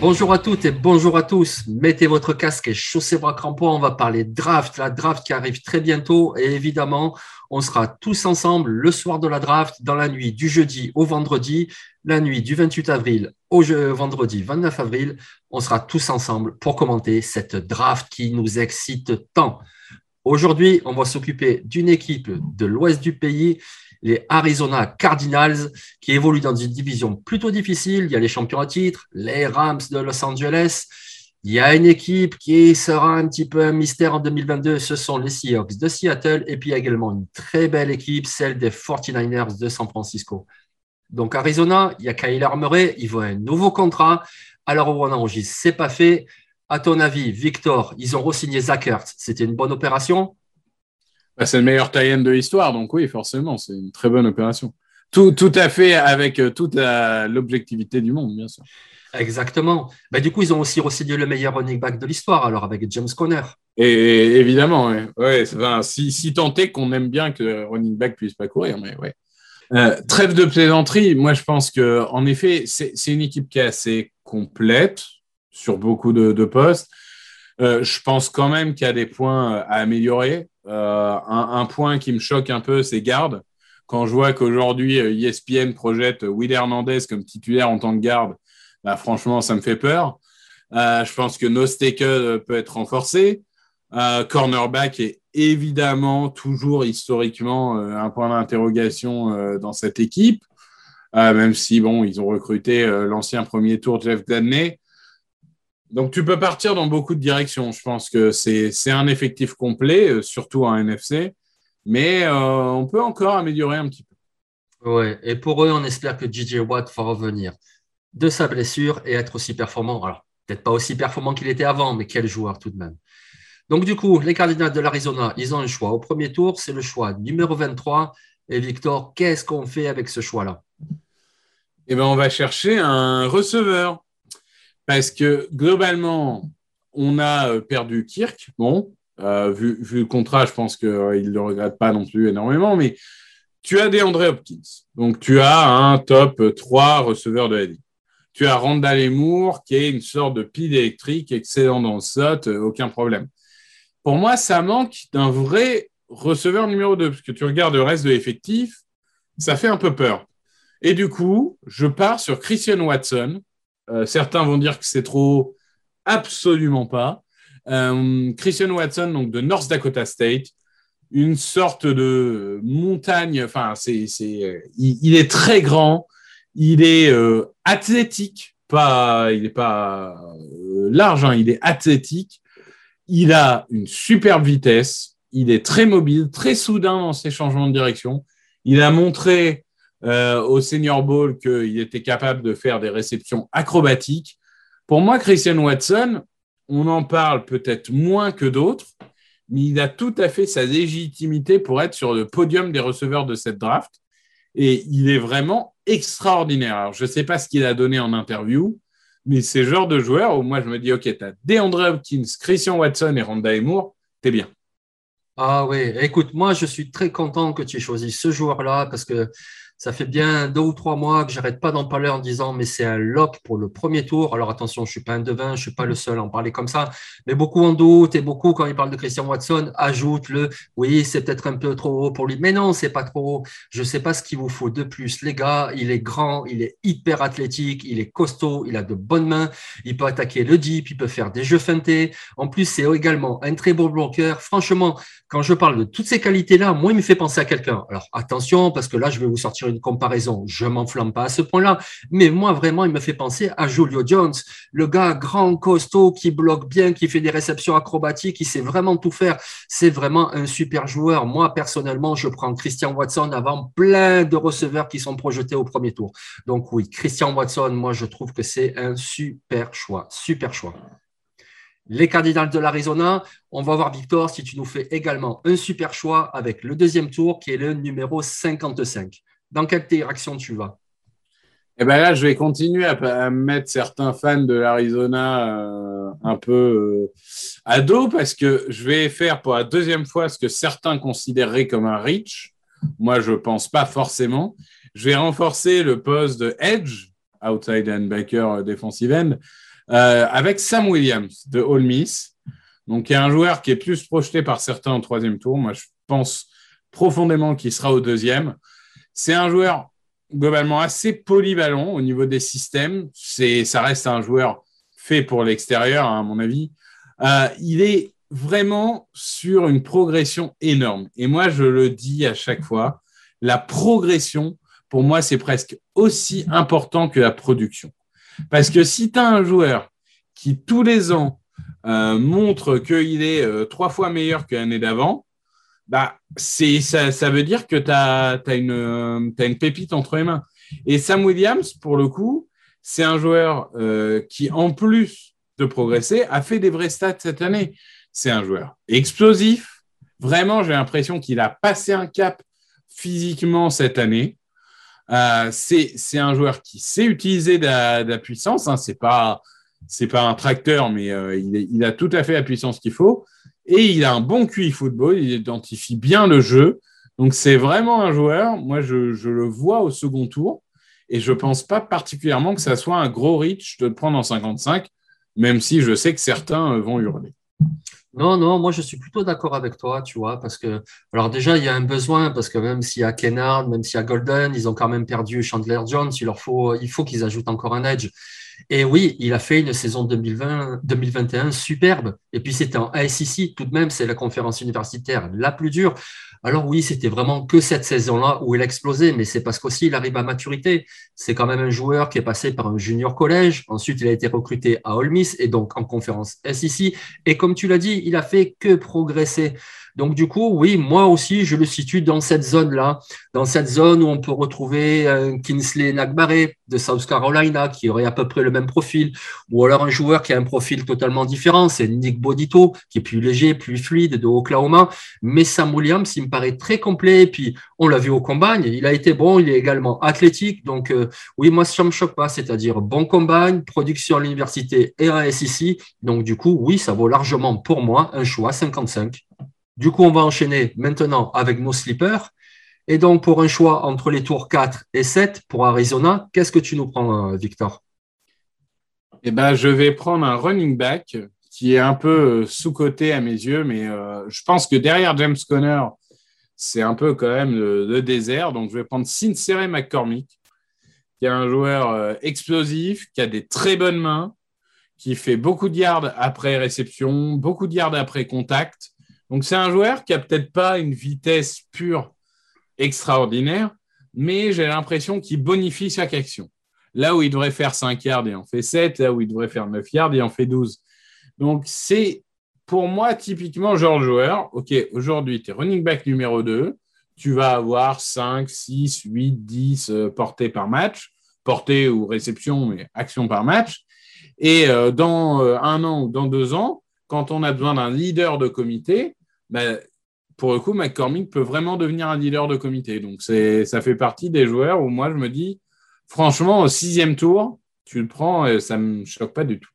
Bonjour à toutes et bonjour à tous. Mettez votre casque et chaussez vos crampons. On va parler draft, la draft qui arrive très bientôt. Et évidemment, on sera tous ensemble le soir de la draft, dans la nuit du jeudi au vendredi, la nuit du 28 avril au vendredi 29 avril. On sera tous ensemble pour commenter cette draft qui nous excite tant. Aujourd'hui, on va s'occuper d'une équipe de l'ouest du pays les Arizona Cardinals, qui évoluent dans une division plutôt difficile. Il y a les champions à titre, les Rams de Los Angeles. Il y a une équipe qui sera un petit peu un mystère en 2022, ce sont les Seahawks de Seattle, et puis également une très belle équipe, celle des 49ers de San Francisco. Donc Arizona, il y a Kyler Murray, il veut un nouveau contrat. Alors on enregistre, c'est pas fait. À ton avis, Victor, ils ont re-signé Zach C'était une bonne opération bah, c'est le meilleur tie de l'histoire, donc oui, forcément, c'est une très bonne opération. Tout, tout à fait avec euh, toute l'objectivité du monde, bien sûr. Exactement. Bah, du coup, ils ont aussi re le meilleur running back de l'histoire, alors avec James Conner. Et, évidemment, ouais. si, si tant est qu'on aime bien que le running back puisse pas courir, mais ouais. Euh, trêve de plaisanterie, moi je pense que en effet, c'est une équipe qui est assez complète sur beaucoup de, postes. Euh, je pense quand même qu'il y a des points à améliorer. Euh, un, point qui me choque un peu, c'est garde. Quand je vois qu'aujourd'hui, ESPN euh, e projette Will Hernandez comme titulaire en tant que garde, bah, franchement, ça me fait peur. Euh, je pense que Nosteke peut être renforcé. cornerback est évidemment toujours historiquement un point d'interrogation dans cette équipe, même si bon, ils ont recruté l'ancien premier tour Jeff Gladney. Donc, tu peux partir dans beaucoup de directions. Je pense que c'est un effectif complet, euh, surtout en NFC, mais euh, on peut encore améliorer un petit peu. Ouais, et pour eux, on espère que DJ Watt va revenir de sa blessure et être aussi performant. Alors, peut-être pas aussi performant qu'il était avant, mais quel joueur tout de même. Donc, du coup, les Cardinals de l'Arizona, ils ont un choix. Au premier tour, c'est le choix numéro 23. Et Victor, qu'est-ce qu'on fait avec ce choix-là? Eh bien, on va chercher un receveur. Parce que globalement, on a euh, perdu Kirk. Bon, euh, vu, le contrat, je pense qu'il euh, ne le regrette pas non plus énormément, mais tu as des André Hopkins. Donc, tu as un top 3 receveur de la ligue. Tu as Randall Emour, qui est une sorte de pile électrique, excellent dans le slot, aucun problème. Pour moi, ça manque d'un vrai receveur numéro 2, parce que tu regardes le reste de l'effectif, ça fait un peu peur. Et du coup, je pars sur Christian Watson, euh, certains vont dire que c'est trop. Absolument pas. Euh, Christian Watson, donc de North Dakota State, une sorte de montagne. Enfin, c'est, c'est, il, est très grand. Il est euh, athlétique, pas, il n'est pas large. Hein, il est athlétique. Il a une superbe vitesse. Il est très mobile, très soudain dans ses changements de direction. Il a montré euh, au Senior Bowl qu'il était capable de faire des réceptions acrobatiques. Pour moi, Christian Watson, on en parle peut-être moins que d'autres, mais il a tout à fait sa légitimité pour être sur le podium des receveurs de cette draft. Et il est vraiment extraordinaire. Alors, je ne sais pas ce qu'il a donné en interview, mais c'est le genre de joueur où moi, je me dis, OK, tu as DeAndre Hopkins, Christian Watson et Randa Emour, t'es bien. Ah oui, écoute, moi, je suis très content que tu aies choisi ce joueur-là parce que Ça fait bien deux ou trois mois que j'arrête pas d'en parler en disant mais c'est un lock pour le premier tour. Alors attention, je suis pas un devin, je suis pas le seul à en parler comme ça, mais beaucoup en doute et beaucoup quand ils parlent de Christian Watson ajoutent le oui c'est peut-être un peu trop haut pour lui, mais non c'est pas trop haut. Je sais pas ce qu'il vous faut de plus, les gars. Il est grand, il est hyper athlétique, il est costaud, il a de bonnes mains, il peut attaquer le deep, il peut faire des jeux feintés. En plus c'est également un très beau bloqueur. Franchement, quand je parle de toutes ces qualités-là, moi il me fait penser à quelqu'un. Alors attention parce que là je vais vous sortir une comparaison. Je m'enflamme pas à ce point-là, mais moi vraiment, il me fait penser à Julio Jones, le gars grand, costaud, qui bloque bien, qui fait des réceptions acrobatiques, qui sait vraiment tout faire. C'est vraiment un super joueur. Moi personnellement, je prends Christian Watson avant plein de receveurs qui sont projetés au premier tour. Donc oui, Christian Watson, moi je trouve que c'est un super choix, super choix. Les Cardinals de l'Arizona, on va voir Victor si tu nous fais également un super choix avec le deuxième tour qui est le numéro 55. Dans quelle direction tu vas? Eh bien là, je vais continuer à, mettre certains fans de l'Arizona euh, un peu euh, à dos parce que je vais faire pour la deuxième fois ce que certains considéreraient comme un reach. Moi, je ne pense pas forcément. Je vais renforcer le poste de edge, outside linebacker, defensive end, euh, avec Sam Williams de Ole Miss. Donc, il y a un joueur qui est plus projeté par certains en troisième tour. Moi, je pense profondément qu'il sera au deuxième. C'est un joueur globalement assez polyvalent au niveau des systèmes. C'est, ça reste un joueur fait pour l'extérieur, hein, à mon avis. Euh, il est vraiment sur une progression énorme. Et moi, je le dis à chaque fois, la progression, pour moi, c'est presque aussi important que la production. Parce que si tu as un joueur qui, tous les ans, euh, montre qu'il est euh, trois fois meilleur que l'année d'avant, bah, c'est, ça, ça, veut dire que tu as, une, euh, une pépite entre les mains. Et Sam Williams, pour le coup, c'est un joueur euh, qui, en plus de progresser, a fait des vrais stats cette année. C'est un joueur explosif. Vraiment, j'ai l'impression qu'il a passé un cap physiquement cette année. Euh, c'est un joueur qui sait utiliser de la, puissance. Hein. C'est pas c'est pas un tracteur, mais il, a tout à fait la puissance qu'il faut. Et il a un bon QI football, il identifie bien le jeu. Donc c'est vraiment un joueur, moi je, le vois au second tour, et je ne pense pas particulièrement que ça soit un gros reach de le prendre en 55, même si je sais que certains euh, vont hurler. Non, non, moi je suis plutôt d'accord avec toi, tu vois, parce que, alors déjà, il y a un besoin, parce que même s'il y a Kennard, même s'il y a Golden, ils ont quand même perdu Chandler Jones, il faut, il faut qu'ils ajoutent encore un edge. Et oui, il a fait une saison 2020, 2021 superbe. Et puis c'était en ASIC, tout de même, c'est la conférence universitaire la plus dure. Alors oui, c'était vraiment que cette saison-là où il a explosé, mais c'est parce qu'aussi il arrive à maturité. C'est quand même un joueur qui est passé par un junior collège. Ensuite, il a été recruté à Ole Miss et donc en conférence SEC. Et comme tu l'as dit, il a fait que progresser. Donc, du coup, oui, moi aussi, je le situe dans cette zone-là, dans cette zone où on peut retrouver un Kinsley Nagbare de South Carolina qui aurait à peu près le même profil, ou alors un joueur qui a un profil totalement différent, c'est Nick Bodito, qui est plus léger, plus fluide de Oklahoma. Mais Sam Williams, il me paraît très complet. Et puis, on l'a vu au combine, il a été bon, il est également athlétique. Donc, euh, oui, moi, ça me choque pas, c'est-à-dire bon combine, production à l'université et à SEC. Donc, du coup, oui, ça vaut largement pour moi un choix 55. Du coup, on va enchaîner maintenant avec nos slippers. Et donc, pour un choix entre les tours 4 et 7 pour Arizona, qu'est-ce que tu nous prends, euh, Victor? Eh ben, je vais prendre un running back qui est un peu euh, sous-coté à mes yeux, mais euh, je pense que derrière James Conner, c'est un peu quand même le, désert. Donc, je vais prendre Sincere McCormick, qui est un joueur explosif, qui a des très bonnes mains, qui fait beaucoup de yards après réception, beaucoup de yards après contact donc c'est un joueur qui a peut-être pas une vitesse pure extraordinaire, mais j'ai l'impression qu'il bonifie chaque action. Là où il devrait faire 5 yards, il en fait 7. Là où il devrait faire 9 yards, il en fait 12. Donc c'est pour moi typiquement genre joueur. OK, aujourd'hui, tu es running back numéro 2. Tu vas avoir 5, 6, 8, 10 portées par match. Portées ou réception, mais action par match. Et euh, dans euh, un an ou dans deux ans, quand on a besoin d'un leader de comité, pour le coup, McCormick peut vraiment devenir un leader de comité. Donc, ça fait partie des joueurs où moi, je me dis, franchement, au sixième tour, tu le prends, et ça ne me choque pas du tout.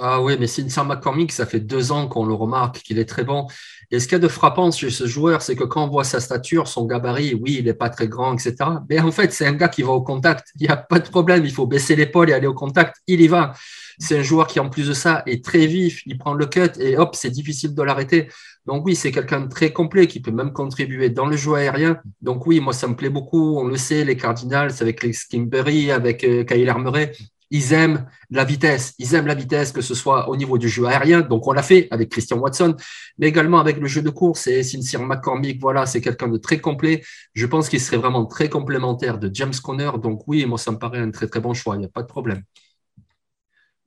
Ah oui, mais Cynthia McCormick, ça fait deux ans qu'on le remarque qu'il est très bon. Et ce qu'il y a de frappant chez ce joueur, c'est que quand on voit sa stature, son gabarit, oui, il n'est pas très grand, etc. Mais en fait, c'est un gars qui va au contact. Il n'y a pas de problème. Il faut baisser l'épaule et aller au contact. Il y va. C'est un joueur qui, en plus de ça, est très vif. Il prend le cut et hop, c'est difficile de l'arrêter. Donc oui, c'est quelqu'un de très complet qui peut même contribuer dans le jeu aérien. Donc oui, moi, ça me plaît beaucoup. On le sait, les Cardinals avec les Skimberry, avec euh, Kyler Murray, ils aiment la vitesse, ils aiment la vitesse, que ce soit au niveau du jeu aérien. Donc, on l'a fait avec Christian Watson, mais également avec le jeu de course. Et Sincere McCormick, voilà, c'est quelqu'un de très complet. Je pense qu'il serait vraiment très complémentaire de James Conner. Donc, oui, moi, ça me paraît un très, très bon choix. Il n'y a pas de problème.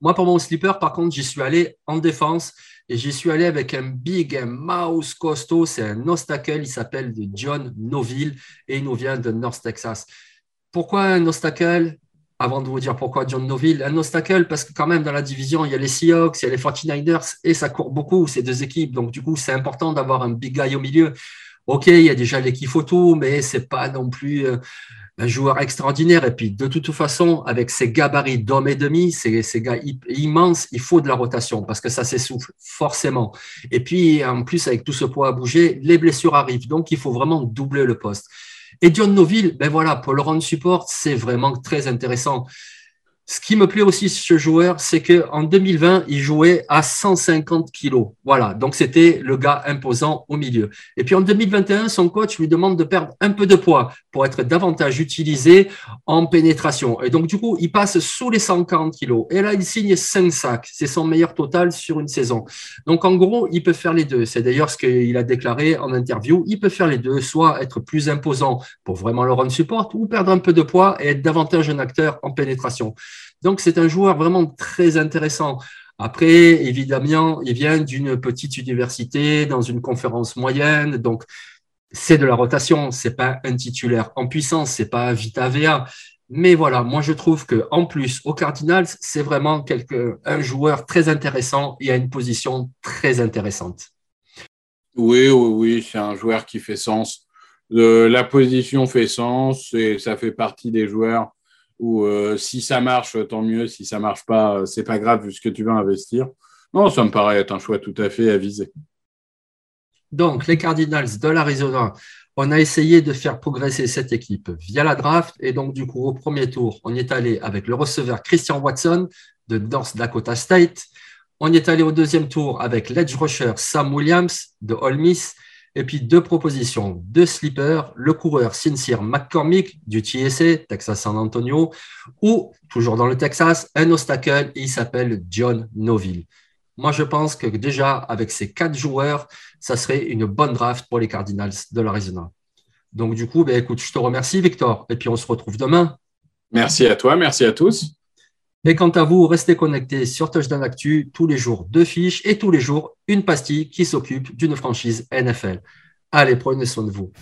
Moi, pour mon slipper, par contre, j'y suis allé en défense et j'y suis allé avec un big, un mouse costaud. C'est un obstacle. Il s'appelle John Noville et il nous vient de North Texas. Pourquoi un obstacle? Avant de vous dire pourquoi John Noville, un obstacle parce que quand même dans la division, il y a les Seahawks, il y a les 49ers et ça court beaucoup ces deux équipes. Donc du coup, c'est important d'avoir un big guy au milieu. Ok, il y a déjà l'équipe photo, mais c'est pas non plus euh, un joueur extraordinaire. Et puis de toute façon, avec ces gabarits d'homme et demi, ces, ces gars immenses, il faut de la rotation parce que ça s'essouffle forcément. Et puis en plus, avec tout ce poids à bouger, les blessures arrivent. Donc il faut vraiment doubler le poste. Et John Noville, ben voilà, pour le run support, c'est vraiment très intéressant. Ce qui me plaît aussi ce joueur, c'est qu'en 2020, il jouait à 150 kilos. Voilà, donc c'était le gars imposant au milieu. Et puis en 2021, son coach lui demande de perdre un peu de poids pour être davantage utilisé en pénétration. Et donc du coup, il passe sous les 140 kilos. Et là, il signe 5 sacs. C'est son meilleur total sur une saison. Donc en gros, il peut faire les deux. C'est d'ailleurs ce qu'il a déclaré en interview. Il peut faire les deux, soit être plus imposant pour vraiment le run support ou perdre un peu de poids et être davantage un acteur en pénétration. Donc, c'est un joueur vraiment très intéressant. Après, évidemment, il vient d'une petite université dans une conférence moyenne, donc c'est de la rotation, c'est pas un titulaire en puissance, c'est pas Vita VA. Mais voilà, moi je trouve que en plus au Cardinals, c'est vraiment quelque, un joueur très intéressant et à une position très intéressante. Oui, oui, oui, c'est un joueur qui fait sens. la position fait sens et ça fait partie des joueurs ou euh, si ça marche, tant mieux. Si ça marche pas, c'est pas grave vu tu vas investir. Non, ça me paraît être un choix tout à fait avisé. Donc, les Cardinals de l'Arizona, on a essayé de faire progresser cette équipe via la draft. Et donc, du coup, au premier tour, on est allé avec le receveur Christian Watson de North Dakota State. On est allé au deuxième tour avec l'edge rusher Sam Williams de Ole Miss. Et puis deux propositions, deux slippers, le coureur Sincere McCormick du TSA, Texas San Antonio, ou, toujours dans le Texas, un obstacle, il s'appelle John Noville. Moi, je pense que déjà, avec ces quatre joueurs, ça serait une bonne draft pour les Cardinals de l'Arizona. Donc, du coup, ben, écoute, je te remercie, Victor. Et puis, on se retrouve demain. Merci à toi, merci à tous. Et quant à vous, restez connectés sur Touchdown Actu tous les jours deux fiches et tous les jours une pastille qui s'occupe d'une franchise NFL. Allez, prenez soin de vous.